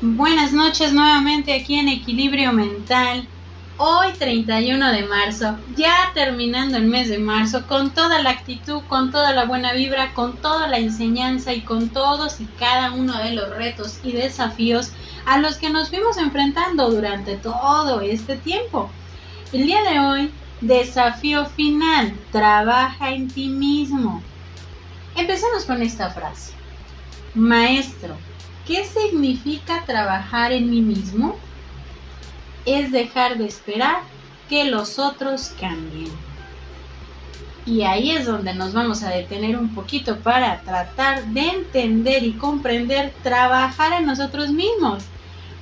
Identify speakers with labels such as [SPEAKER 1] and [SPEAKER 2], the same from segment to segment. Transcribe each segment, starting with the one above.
[SPEAKER 1] Buenas noches nuevamente aquí en Equilibrio Mental. Hoy 31 de marzo, ya terminando el mes de marzo, con toda la actitud, con toda la buena vibra, con toda la enseñanza y con todos y cada uno de los retos y desafíos a los que nos fuimos enfrentando durante todo este tiempo. El día de hoy, desafío final, trabaja en ti mismo. Empecemos con esta frase. Maestro, ¿Qué significa trabajar en mí mismo? Es dejar de esperar que los otros cambien. Y ahí es donde nos vamos a detener un poquito para tratar de entender y comprender trabajar en nosotros mismos.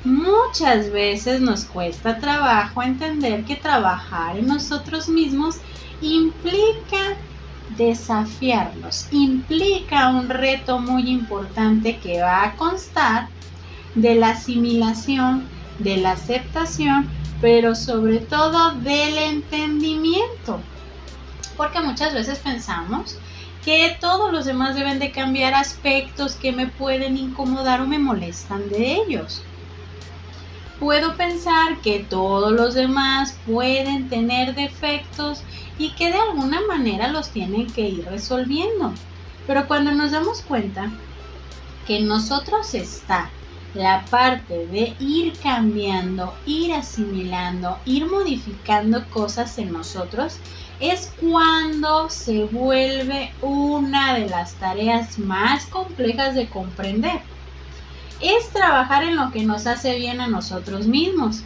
[SPEAKER 1] Muchas veces nos cuesta trabajo entender que trabajar en nosotros mismos implica desafiarlos. Implica un reto muy importante que va a constar de la asimilación, de la aceptación, pero sobre todo del entendimiento. Porque muchas veces pensamos que todos los demás deben de cambiar aspectos que me pueden incomodar o me molestan de ellos. Puedo pensar que todos los demás pueden tener defectos y que de alguna manera los tienen que ir resolviendo. Pero cuando nos damos cuenta que en nosotros está la parte de ir cambiando, ir asimilando, ir modificando cosas en nosotros, es cuando se vuelve una de las tareas más complejas de comprender. Es trabajar en lo que nos hace bien a nosotros mismos.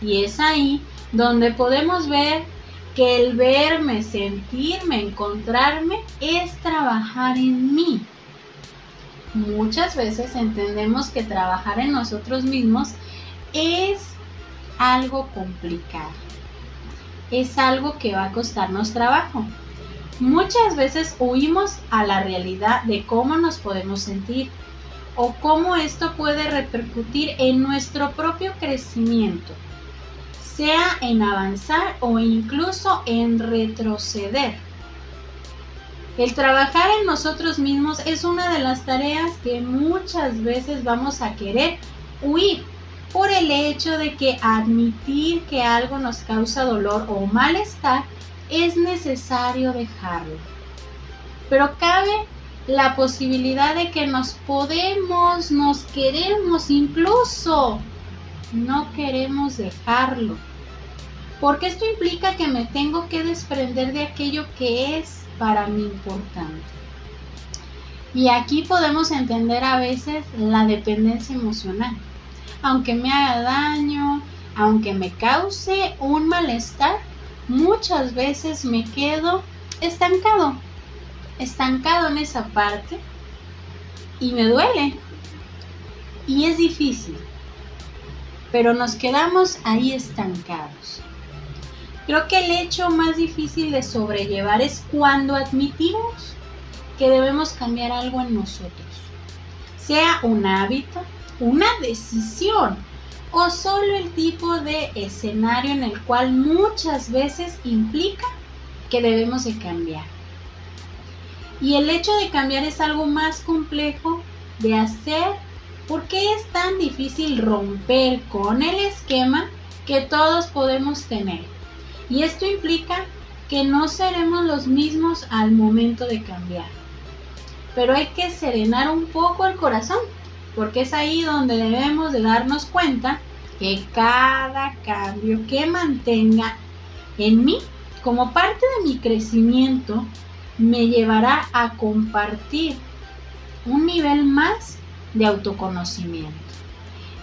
[SPEAKER 1] Y es ahí donde podemos ver que el verme, sentirme, encontrarme es trabajar en mí. Muchas veces entendemos que trabajar en nosotros mismos es algo complicado. Es algo que va a costarnos trabajo. Muchas veces huimos a la realidad de cómo nos podemos sentir o cómo esto puede repercutir en nuestro propio crecimiento sea en avanzar o incluso en retroceder. El trabajar en nosotros mismos es una de las tareas que muchas veces vamos a querer huir por el hecho de que admitir que algo nos causa dolor o malestar es necesario dejarlo. Pero cabe la posibilidad de que nos podemos, nos queremos incluso no queremos dejarlo. Porque esto implica que me tengo que desprender de aquello que es para mí importante. Y aquí podemos entender a veces la dependencia emocional. Aunque me haga daño, aunque me cause un malestar, muchas veces me quedo estancado. Estancado en esa parte y me duele. Y es difícil pero nos quedamos ahí estancados. Creo que el hecho más difícil de sobrellevar es cuando admitimos que debemos cambiar algo en nosotros, sea un hábito, una decisión o solo el tipo de escenario en el cual muchas veces implica que debemos de cambiar. Y el hecho de cambiar es algo más complejo de hacer ¿Por qué es tan difícil romper con el esquema que todos podemos tener? Y esto implica que no seremos los mismos al momento de cambiar. Pero hay que serenar un poco el corazón, porque es ahí donde debemos de darnos cuenta que cada cambio que mantenga en mí como parte de mi crecimiento me llevará a compartir un nivel más de autoconocimiento.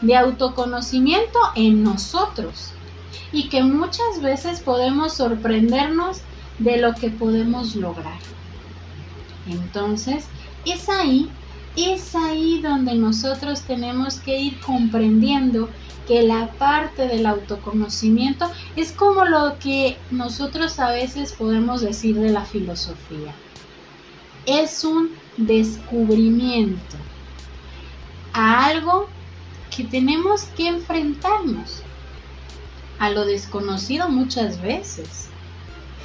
[SPEAKER 1] De autoconocimiento en nosotros. Y que muchas veces podemos sorprendernos de lo que podemos lograr. Entonces, es ahí, es ahí donde nosotros tenemos que ir comprendiendo que la parte del autoconocimiento es como lo que nosotros a veces podemos decir de la filosofía. Es un descubrimiento a algo que tenemos que enfrentarnos, a lo desconocido muchas veces.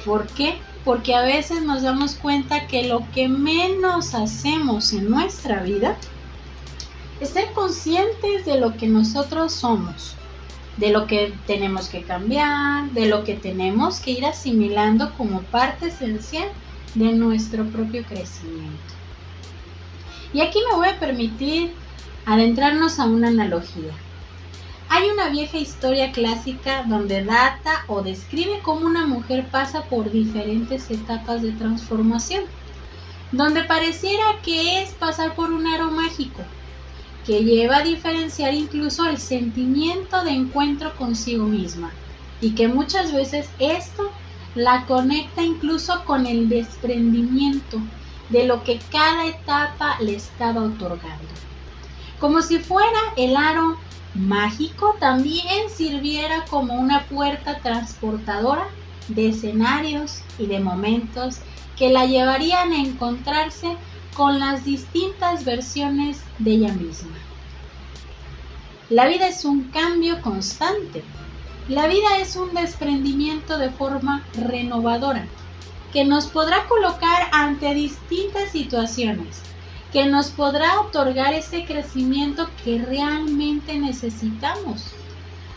[SPEAKER 1] ¿Por qué? Porque a veces nos damos cuenta que lo que menos hacemos en nuestra vida es ser conscientes de lo que nosotros somos, de lo que tenemos que cambiar, de lo que tenemos que ir asimilando como parte esencial de nuestro propio crecimiento. Y aquí me voy a permitir adentrarnos a una analogía. Hay una vieja historia clásica donde data o describe cómo una mujer pasa por diferentes etapas de transformación, donde pareciera que es pasar por un aro mágico, que lleva a diferenciar incluso el sentimiento de encuentro consigo misma, y que muchas veces esto la conecta incluso con el desprendimiento de lo que cada etapa le estaba otorgando. Como si fuera el aro mágico, también sirviera como una puerta transportadora de escenarios y de momentos que la llevarían a encontrarse con las distintas versiones de ella misma. La vida es un cambio constante. La vida es un desprendimiento de forma renovadora que nos podrá colocar ante distintas situaciones, que nos podrá otorgar ese crecimiento que realmente necesitamos.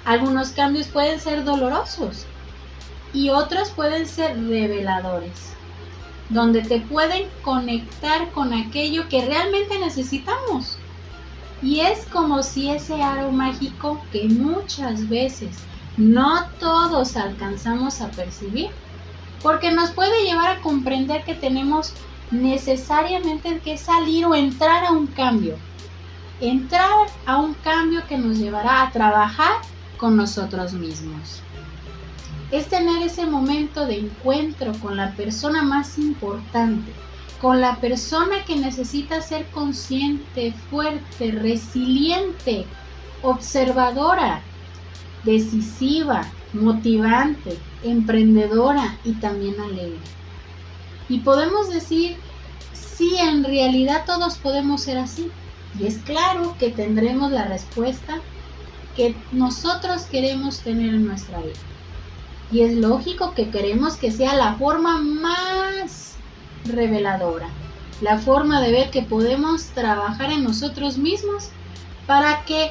[SPEAKER 1] Algunos cambios pueden ser dolorosos y otros pueden ser reveladores donde te pueden conectar con aquello que realmente necesitamos. Y es como si ese aro mágico que muchas veces no todos alcanzamos a percibir, porque nos puede llevar a comprender que tenemos necesariamente que salir o entrar a un cambio. Entrar a un cambio que nos llevará a trabajar con nosotros mismos es tener ese momento de encuentro con la persona más importante, con la persona que necesita ser consciente, fuerte, resiliente, observadora, decisiva, motivante, emprendedora y también alegre. Y podemos decir, sí, en realidad todos podemos ser así. Y es claro que tendremos la respuesta que nosotros queremos tener en nuestra vida. Y es lógico que queremos que sea la forma más reveladora, la forma de ver que podemos trabajar en nosotros mismos para que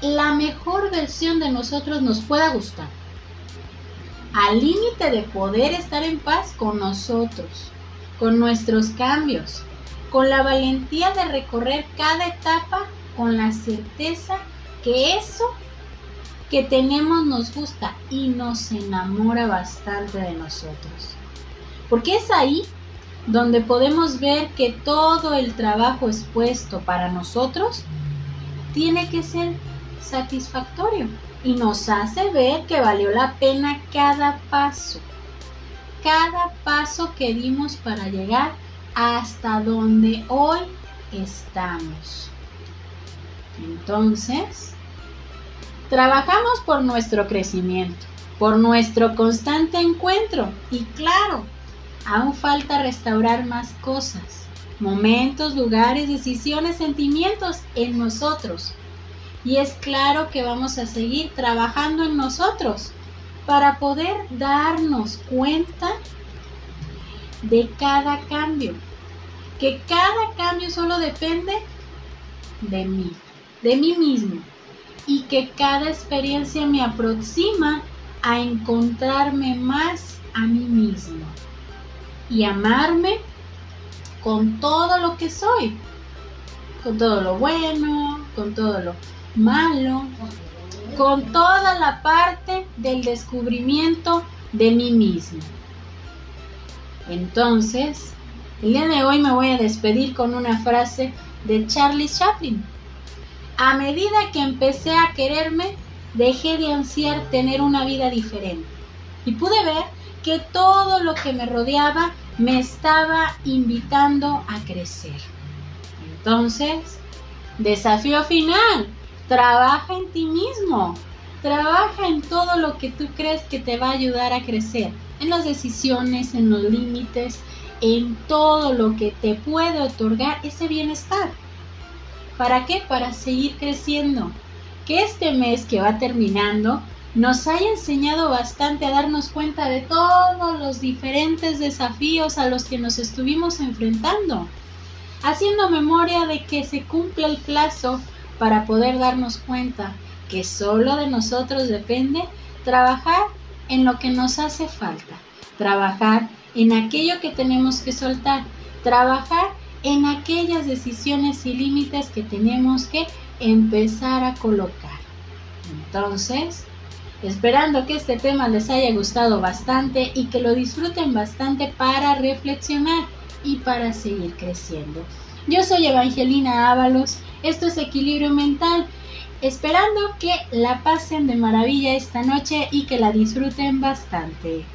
[SPEAKER 1] la mejor versión de nosotros nos pueda gustar. Al límite de poder estar en paz con nosotros, con nuestros cambios, con la valentía de recorrer cada etapa con la certeza que eso que tenemos nos gusta y nos enamora bastante de nosotros. Porque es ahí donde podemos ver que todo el trabajo expuesto para nosotros tiene que ser satisfactorio y nos hace ver que valió la pena cada paso, cada paso que dimos para llegar hasta donde hoy estamos. Entonces, Trabajamos por nuestro crecimiento, por nuestro constante encuentro y claro, aún falta restaurar más cosas, momentos, lugares, decisiones, sentimientos en nosotros. Y es claro que vamos a seguir trabajando en nosotros para poder darnos cuenta de cada cambio. Que cada cambio solo depende de mí, de mí mismo y que cada experiencia me aproxima a encontrarme más a mí mismo y amarme con todo lo que soy, con todo lo bueno, con todo lo malo, con toda la parte del descubrimiento de mí mismo. Entonces, el día de hoy me voy a despedir con una frase de Charlie Chaplin a medida que empecé a quererme, dejé de ansiar tener una vida diferente. Y pude ver que todo lo que me rodeaba me estaba invitando a crecer. Entonces, desafío final, trabaja en ti mismo. Trabaja en todo lo que tú crees que te va a ayudar a crecer, en las decisiones, en los límites, en todo lo que te puede otorgar ese bienestar. ¿Para qué? Para seguir creciendo. Que este mes que va terminando nos haya enseñado bastante a darnos cuenta de todos los diferentes desafíos a los que nos estuvimos enfrentando. haciendo memoria de que se cumple el plazo para poder darnos cuenta que solo de nosotros depende trabajar en lo que nos hace falta, trabajar en aquello que tenemos que soltar, trabajar en aquellas decisiones y límites que tenemos que empezar a colocar. Entonces, esperando que este tema les haya gustado bastante y que lo disfruten bastante para reflexionar y para seguir creciendo. Yo soy Evangelina Ábalos, esto es Equilibrio Mental, esperando que la pasen de maravilla esta noche y que la disfruten bastante.